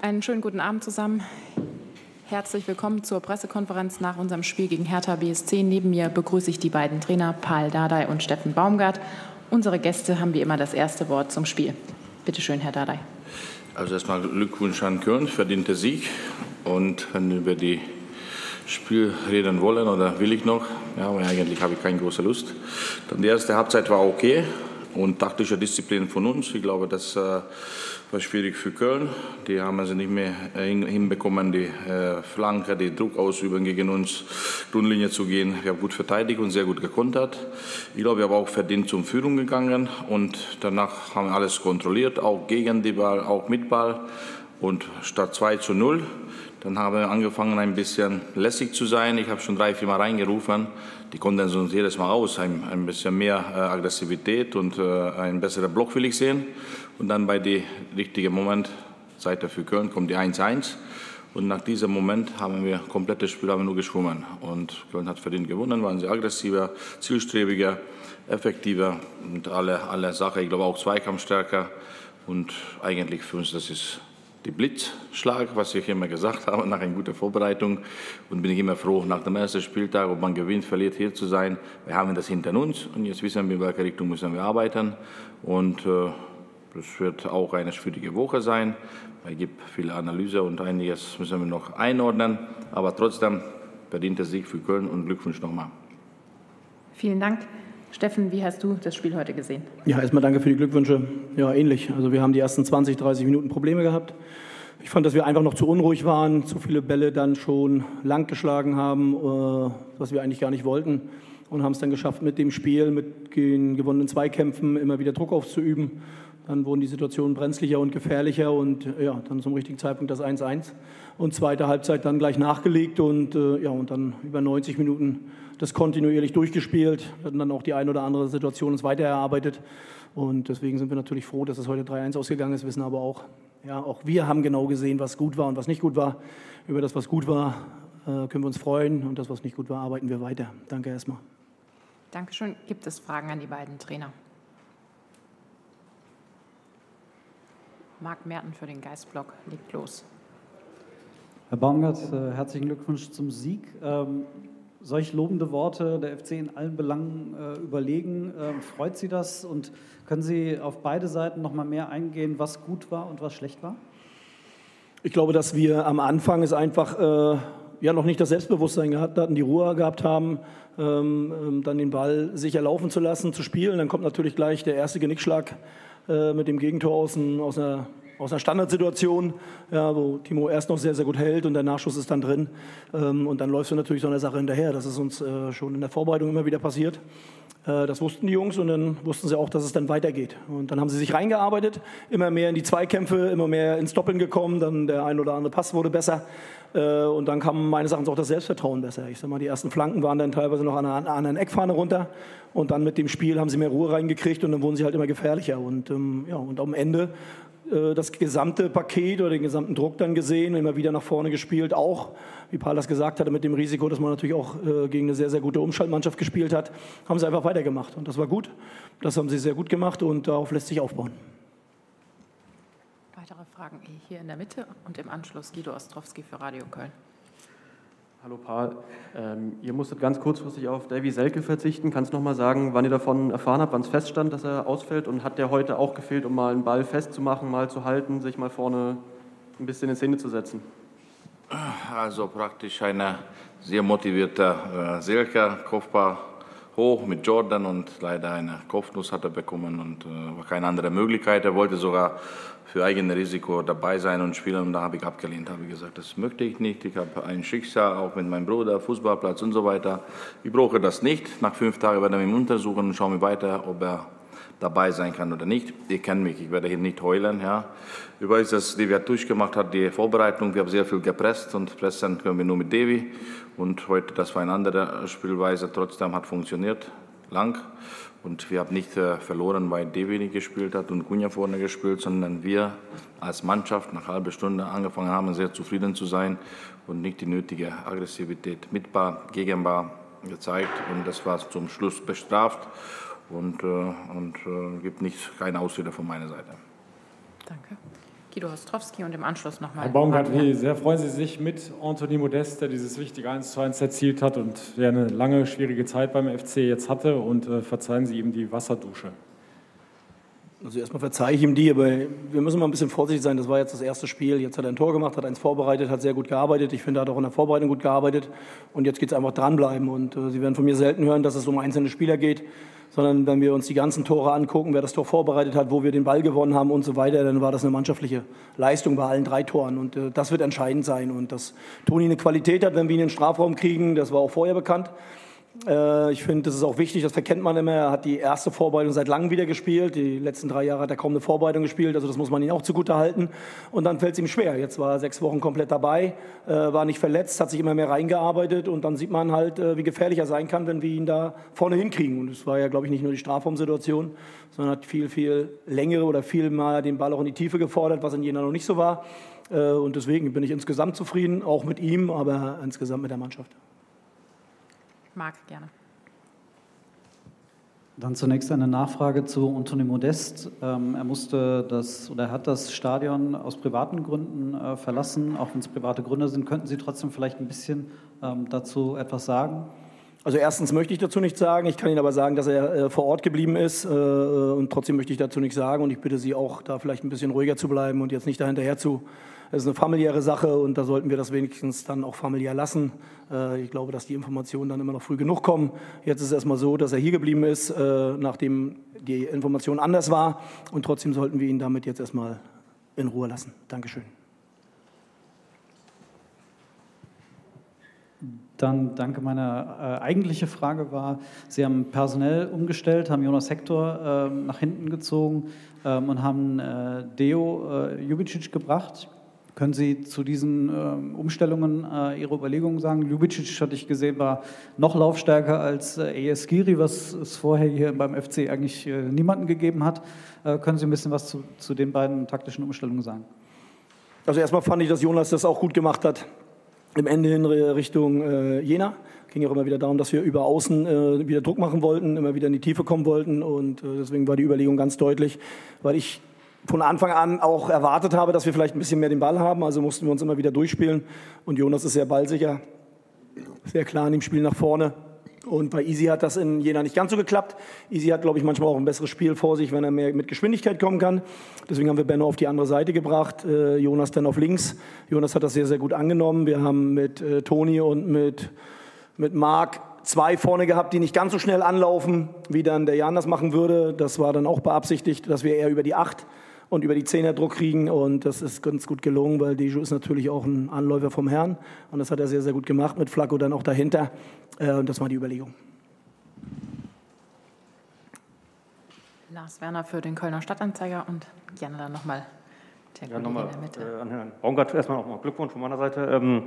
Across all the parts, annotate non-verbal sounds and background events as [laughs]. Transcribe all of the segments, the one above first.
Einen schönen guten Abend zusammen. Herzlich willkommen zur Pressekonferenz nach unserem Spiel gegen Hertha BSC. Neben mir begrüße ich die beiden Trainer Paul Dardai und Steffen Baumgart. Unsere Gäste haben wie immer das erste Wort zum Spiel. Bitte schön, Herr Dardai. Also erstmal Glückwunsch an Köln, verdienter Sieg. Und wenn wir über die Spiel reden wollen oder will ich noch, ja, aber eigentlich habe ich keine große Lust. Dann die erste Halbzeit war okay und taktische Disziplin von uns. Ich glaube, das äh, war schwierig für Köln. Die haben also nicht mehr hinbekommen, die äh, Flanke, die Druck ausüben gegen uns, Grundlinie zu gehen. Wir haben gut verteidigt und sehr gut gekontert. Ich glaube, wir haben auch verdient zum Führung gegangen und danach haben wir alles kontrolliert, auch gegen die Ball, auch mit Ball. Und statt 2 zu 0, dann haben wir angefangen, ein bisschen lässig zu sein. Ich habe schon drei, vier Mal reingerufen. Die konnten uns jedes Mal aus. Ein, ein bisschen mehr äh, Aggressivität und äh, ein besserer Block will ich sehen. Und dann bei dem richtigen Moment, Seite für Köln, kommt die 1-1. Und nach diesem Moment haben wir komplettes Spiel haben wir nur geschwommen. Und Köln hat verdient gewonnen, waren sie aggressiver, zielstrebiger, effektiver und alle, alle Sachen, ich glaube auch Zweikampfstärker. Und eigentlich für uns, das ist die Blitzschlag, was ich immer gesagt habe, nach einer guten Vorbereitung. Und bin ich immer froh, nach dem ersten Spieltag, ob man gewinnt, verliert, hier zu sein. Wir haben das hinter uns und jetzt wissen wir, in welche Richtung müssen wir arbeiten. Und äh, das wird auch eine schwierige Woche sein. Es gibt viele Analyse und einiges müssen wir noch einordnen. Aber trotzdem verdienter Sieg für Köln und Glückwunsch nochmal. Vielen Dank. Steffen, wie hast du das Spiel heute gesehen? Ja, erstmal danke für die Glückwünsche. Ja, ähnlich. Also wir haben die ersten 20, 30 Minuten Probleme gehabt. Ich fand, dass wir einfach noch zu unruhig waren, zu viele Bälle dann schon lang geschlagen haben, äh, was wir eigentlich gar nicht wollten. Und haben es dann geschafft, mit dem Spiel, mit den gewonnenen Zweikämpfen immer wieder Druck aufzuüben. Dann wurden die Situationen brenzlicher und gefährlicher und ja, dann zum richtigen Zeitpunkt das 1-1. Und zweite Halbzeit dann gleich nachgelegt und, äh, ja, und dann über 90 Minuten das kontinuierlich durchgespielt. Wir hatten dann auch die eine oder andere Situation uns weiter erarbeitet. Und deswegen sind wir natürlich froh, dass es heute 3-1 ausgegangen ist, wissen aber auch, ja, auch wir haben genau gesehen, was gut war und was nicht gut war. Über das, was gut war, äh, können wir uns freuen und das, was nicht gut war, arbeiten wir weiter. Danke erstmal. Dankeschön. Gibt es Fragen an die beiden Trainer? Marc Merten für den Geistblock legt los. Herr Baumgart, äh, herzlichen Glückwunsch zum Sieg. Ähm, solch lobende Worte der FC in allen Belangen äh, überlegen. Ähm, freut Sie das und können Sie auf beide Seiten noch mal mehr eingehen, was gut war und was schlecht war? Ich glaube, dass wir am Anfang es einfach äh, ja noch nicht das Selbstbewusstsein gehabt hatten, die Ruhe gehabt haben, ähm, ähm, dann den Ball sicher laufen zu lassen, zu spielen. Dann kommt natürlich gleich der erste Genickschlag äh, mit dem Gegentor aus, ein, aus einer aus einer Standardsituation, ja, wo Timo erst noch sehr, sehr gut hält und der Nachschuss ist dann drin. Ähm, und dann läufst du natürlich so eine Sache hinterher. Das ist uns äh, schon in der Vorbereitung immer wieder passiert. Äh, das wussten die Jungs und dann wussten sie auch, dass es dann weitergeht. Und dann haben sie sich reingearbeitet, immer mehr in die Zweikämpfe, immer mehr ins Doppeln gekommen. Dann der ein oder andere Pass wurde besser. Äh, und dann kam meines Erachtens auch das Selbstvertrauen besser. Ich sag mal, die ersten Flanken waren dann teilweise noch an einer anderen Eckfahne runter. Und dann mit dem Spiel haben sie mehr Ruhe reingekriegt und dann wurden sie halt immer gefährlicher. Und, ähm, ja, und am Ende das gesamte Paket oder den gesamten Druck dann gesehen, immer wieder nach vorne gespielt, auch, wie Paul das gesagt hatte, mit dem Risiko, dass man natürlich auch äh, gegen eine sehr, sehr gute Umschaltmannschaft gespielt hat, haben sie einfach weitergemacht. Und das war gut. Das haben sie sehr gut gemacht und darauf lässt sich aufbauen. Weitere Fragen hier in der Mitte und im Anschluss Guido Ostrowski für Radio Köln. Hallo Paul, ähm, ihr musstet ganz kurzfristig auf Davy Selke verzichten. Kannst du noch mal sagen, wann ihr davon erfahren habt, wann es feststand, dass er ausfällt? Und hat der heute auch gefehlt, um mal einen Ball festzumachen, mal zu halten, sich mal vorne ein bisschen in Szene zu setzen? Also praktisch ein sehr motivierter äh, Selke, Kopfball hoch mit Jordan und leider eine Kopfnuss hat er bekommen und äh, war keine andere Möglichkeit. Er wollte sogar für eigene Risiko dabei sein und spielen. Und da habe ich abgelehnt, habe gesagt, das möchte ich nicht. Ich habe ein Schicksal, auch mit meinem Bruder, Fußballplatz und so weiter. Ich brauche das nicht. Nach fünf Tagen werden wir ihn untersuchen und schauen wir weiter, ob er dabei sein kann oder nicht. Ihr kennt mich, ich werde hier nicht heulen. Ja. Ich weiß, dass Devi durchgemacht hat, die Vorbereitung. Wir haben sehr viel gepresst und pressen können wir nur mit Devi. Und heute, das war eine andere Spielweise, trotzdem hat funktioniert, lang. Und wir haben nicht äh, verloren, weil Devi gespielt hat und Kunja vorne gespielt, sondern wir als Mannschaft nach halben Stunde angefangen haben, sehr zufrieden zu sein und nicht die nötige Aggressivität mitbar, gegenbar gezeigt. Und das war zum Schluss bestraft und, äh, und äh, gibt nicht keine Ausrede von meiner Seite. Danke. Guido Ostrowski und im Anschluss nochmal. Herr Baumgart, wie sehr freuen Sie sich mit Anthony Modest, der dieses wichtige 1 zu 1 erzielt hat und der eine lange, schwierige Zeit beim FC jetzt hatte und äh, verzeihen Sie ihm die Wasserdusche? Also erstmal verzeihe ich ihm die, aber wir müssen mal ein bisschen vorsichtig sein. Das war jetzt das erste Spiel. Jetzt hat er ein Tor gemacht, hat eins vorbereitet, hat sehr gut gearbeitet. Ich finde, er hat auch in der Vorbereitung gut gearbeitet. Und jetzt geht es einfach dranbleiben. Und äh, Sie werden von mir selten hören, dass es um einzelne Spieler geht, sondern wenn wir uns die ganzen Tore angucken, wer das Tor vorbereitet hat, wo wir den Ball gewonnen haben und so weiter, dann war das eine mannschaftliche Leistung bei allen drei Toren. Und äh, das wird entscheidend sein. Und dass Toni eine Qualität hat, wenn wir ihn in den Strafraum kriegen, das war auch vorher bekannt. Äh, ich finde, das ist auch wichtig, das verkennt man immer. Er hat die erste Vorbereitung seit langem wieder gespielt. Die letzten drei Jahre hat er kaum eine Vorbereitung gespielt, also das muss man ihm auch zugute halten. Und dann fällt es ihm schwer. Jetzt war er sechs Wochen komplett dabei, äh, war nicht verletzt, hat sich immer mehr reingearbeitet und dann sieht man halt, äh, wie gefährlich er sein kann, wenn wir ihn da vorne hinkriegen. Und es war ja, glaube ich, nicht nur die Strafraumsituation, sondern hat viel, viel längere oder viel mal den Ball auch in die Tiefe gefordert, was in Jena noch nicht so war. Und deswegen bin ich insgesamt zufrieden, auch mit ihm, aber insgesamt mit der Mannschaft. Marc, gerne. Dann zunächst eine Nachfrage zu Anthony Modest. Ähm, er musste das oder er hat das Stadion aus privaten Gründen äh, verlassen, auch wenn es private Gründe sind. Könnten Sie trotzdem vielleicht ein bisschen ähm, dazu etwas sagen? Also erstens möchte ich dazu nichts sagen. Ich kann Ihnen aber sagen, dass er äh, vor Ort geblieben ist äh, und trotzdem möchte ich dazu nichts sagen und ich bitte Sie auch, da vielleicht ein bisschen ruhiger zu bleiben und jetzt nicht dahinterher zu es ist eine familiäre Sache und da sollten wir das wenigstens dann auch familiär lassen. Äh, ich glaube, dass die Informationen dann immer noch früh genug kommen. Jetzt ist es erstmal so, dass er hier geblieben ist, äh, nachdem die Information anders war. Und trotzdem sollten wir ihn damit jetzt erstmal in Ruhe lassen. Dankeschön. Dann danke. Meine äh, eigentliche Frage war, Sie haben personell umgestellt, haben Jonas Hector äh, nach hinten gezogen ähm, und haben äh, Deo äh, Jubicic gebracht. Können Sie zu diesen äh, Umstellungen äh, Ihre Überlegungen sagen? Ljubicic, hatte ich gesehen, war noch laufstärker als äh, ES Giri, was es vorher hier beim FC eigentlich äh, niemanden gegeben hat. Äh, können Sie ein bisschen was zu, zu den beiden taktischen Umstellungen sagen? Also erstmal fand ich, dass Jonas das auch gut gemacht hat. Im Ende in Richtung äh, Jena ging ja auch immer wieder darum, dass wir über Außen äh, wieder Druck machen wollten, immer wieder in die Tiefe kommen wollten und äh, deswegen war die Überlegung ganz deutlich, weil ich von Anfang an auch erwartet habe, dass wir vielleicht ein bisschen mehr den Ball haben. Also mussten wir uns immer wieder durchspielen. Und Jonas ist sehr ballsicher, sehr klar in dem Spiel nach vorne. Und bei Easy hat das in Jena nicht ganz so geklappt. Easy hat, glaube ich, manchmal auch ein besseres Spiel vor sich, wenn er mehr mit Geschwindigkeit kommen kann. Deswegen haben wir Benno auf die andere Seite gebracht, äh, Jonas dann auf links. Jonas hat das sehr, sehr gut angenommen. Wir haben mit äh, Toni und mit, mit Marc zwei vorne gehabt, die nicht ganz so schnell anlaufen, wie dann der Jan das machen würde. Das war dann auch beabsichtigt, dass wir eher über die acht und über die Zehner Druck kriegen. Und das ist ganz gut gelungen, weil Deju ist natürlich auch ein Anläufer vom Herrn. Und das hat er sehr, sehr gut gemacht, mit Flacco dann auch dahinter. Äh, und das war die Überlegung. Lars Werner für den Kölner Stadtanzeiger und gerne dann nochmal der ja, nochmal, in der Mitte. Äh, an Herrn Baumgart erstmal nochmal Glückwunsch von meiner Seite. Ähm,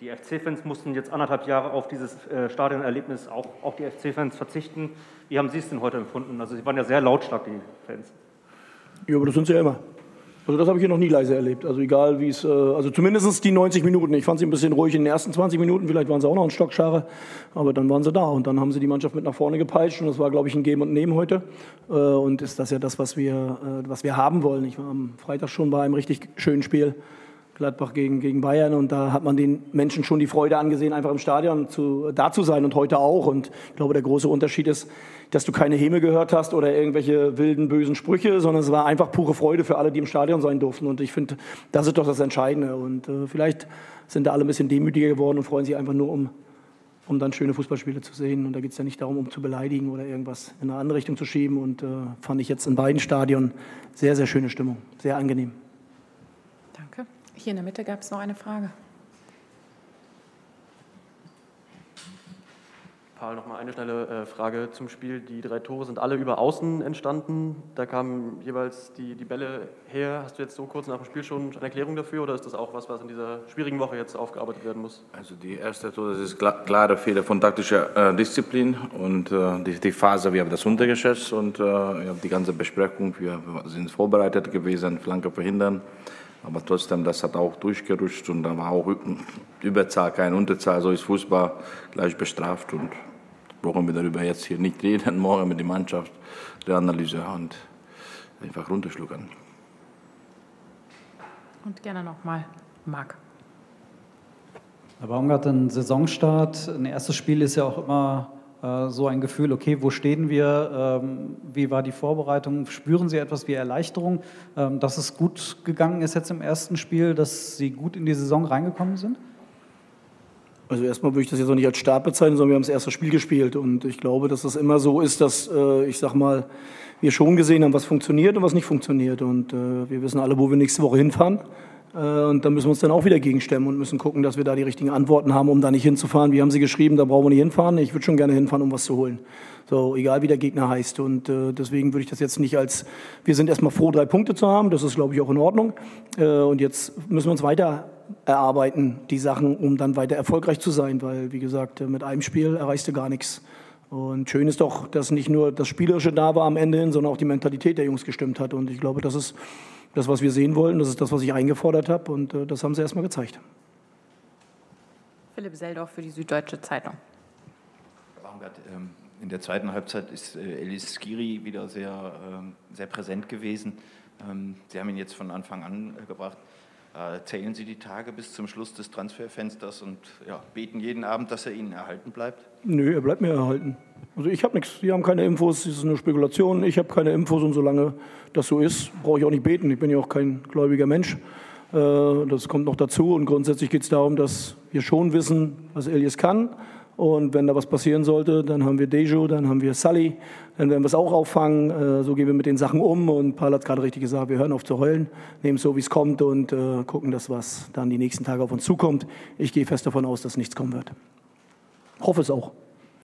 die FC-Fans mussten jetzt anderthalb Jahre auf dieses äh, Stadionerlebnis, auch, auch die FC-Fans verzichten. Wie haben Sie es denn heute empfunden? Also Sie waren ja sehr lautstark, die Fans. Ja, aber das sind sie ja immer. Also das habe ich hier noch nie leise erlebt. Also egal wie es, äh, also zumindest die 90 Minuten. Ich fand sie ein bisschen ruhig in den ersten 20 Minuten. Vielleicht waren sie auch noch ein Stockschare, aber dann waren sie da und dann haben sie die Mannschaft mit nach vorne gepeitscht und das war, glaube ich, ein Geben und Nehmen heute. Äh, und ist das ja das, was wir, äh, was wir haben wollen. Ich war am Freitag schon bei einem richtig schönen Spiel. Gladbach gegen, gegen Bayern und da hat man den Menschen schon die Freude angesehen, einfach im Stadion zu, da zu sein und heute auch. Und ich glaube, der große Unterschied ist, dass du keine Häme gehört hast oder irgendwelche wilden, bösen Sprüche, sondern es war einfach pure Freude für alle, die im Stadion sein durften. Und ich finde, das ist doch das Entscheidende. Und äh, vielleicht sind da alle ein bisschen demütiger geworden und freuen sich einfach nur um, um dann schöne Fußballspiele zu sehen. Und da geht es ja nicht darum, um zu beleidigen oder irgendwas in eine andere Richtung zu schieben. Und äh, fand ich jetzt in beiden Stadien sehr, sehr schöne Stimmung, sehr angenehm. Danke. Hier in der Mitte gab es noch eine Frage. Paul, noch mal eine schnelle äh, Frage zum Spiel. Die drei Tore sind alle über Außen entstanden. Da kamen jeweils die, die Bälle her. Hast du jetzt so kurz nach dem Spiel schon eine Erklärung dafür oder ist das auch was, was in dieser schwierigen Woche jetzt aufgearbeitet werden muss? Also die erste Tor, das ist klar, klare Fehler von taktischer äh, Disziplin und äh, die, die, Phase, wir haben das untergeschätzt und äh, die ganze Besprechung, wir sind vorbereitet gewesen, Flanke verhindern. Aber trotzdem, das hat auch durchgerutscht und da war auch Überzahl, keine Unterzahl. So ist Fußball gleich bestraft und brauchen wir darüber jetzt hier nicht reden. [laughs] Morgen mit der Mannschaft, der Analyse und einfach runterschlucken. Und gerne nochmal Marc. Herr Baumgart, ein Saisonstart, ein erstes Spiel ist ja auch immer so ein Gefühl, okay, wo stehen wir, ähm, wie war die Vorbereitung, spüren Sie etwas wie Erleichterung, ähm, dass es gut gegangen ist jetzt im ersten Spiel, dass Sie gut in die Saison reingekommen sind? Also erstmal würde ich das jetzt auch nicht als Start bezeichnen, sondern wir haben das erste Spiel gespielt und ich glaube, dass das immer so ist, dass äh, ich sag mal, wir schon gesehen haben, was funktioniert und was nicht funktioniert und äh, wir wissen alle, wo wir nächste Woche hinfahren. Äh, und da müssen wir uns dann auch wieder gegenstemmen und müssen gucken, dass wir da die richtigen Antworten haben, um da nicht hinzufahren. Wie haben Sie geschrieben, da brauchen wir nicht hinfahren. Ich würde schon gerne hinfahren, um was zu holen. So, egal wie der Gegner heißt. Und äh, deswegen würde ich das jetzt nicht als, wir sind erstmal froh, drei Punkte zu haben. Das ist, glaube ich, auch in Ordnung. Äh, und jetzt müssen wir uns weiter erarbeiten, die Sachen, um dann weiter erfolgreich zu sein. Weil, wie gesagt, mit einem Spiel erreichst du gar nichts. Und schön ist doch, dass nicht nur das Spielerische da war am Ende hin, sondern auch die Mentalität der Jungs gestimmt hat. Und ich glaube, das ist das, was wir sehen wollen. Das ist das, was ich eingefordert habe und äh, das haben sie erstmal gezeigt. Philipp Seldorf für die Süddeutsche Zeitung. Herr Baumgart, ähm, in der zweiten Halbzeit ist äh, Elis Skiri wieder sehr, ähm, sehr präsent gewesen. Ähm, sie haben ihn jetzt von Anfang an äh. Zählen Sie die Tage bis zum Schluss des Transferfensters und ja, beten jeden Abend, dass er Ihnen erhalten bleibt? Nö, er bleibt mir erhalten. Also ich habe nichts, Sie haben keine Infos, es ist eine Spekulation, ich habe keine Infos und solange das so ist, brauche ich auch nicht beten. Ich bin ja auch kein gläubiger Mensch. Äh, das kommt noch dazu und grundsätzlich geht es darum, dass wir schon wissen, was Elias kann. Und wenn da was passieren sollte, dann haben wir Dejo, dann haben wir Sully, dann werden wir es auch auffangen. Äh, so gehen wir mit den Sachen um. Und Paul hat gerade richtig gesagt, wir hören auf zu heulen, nehmen es so, wie es kommt und äh, gucken, dass was dann die nächsten Tage auf uns zukommt. Ich gehe fest davon aus, dass nichts kommen wird. Hoffe es auch.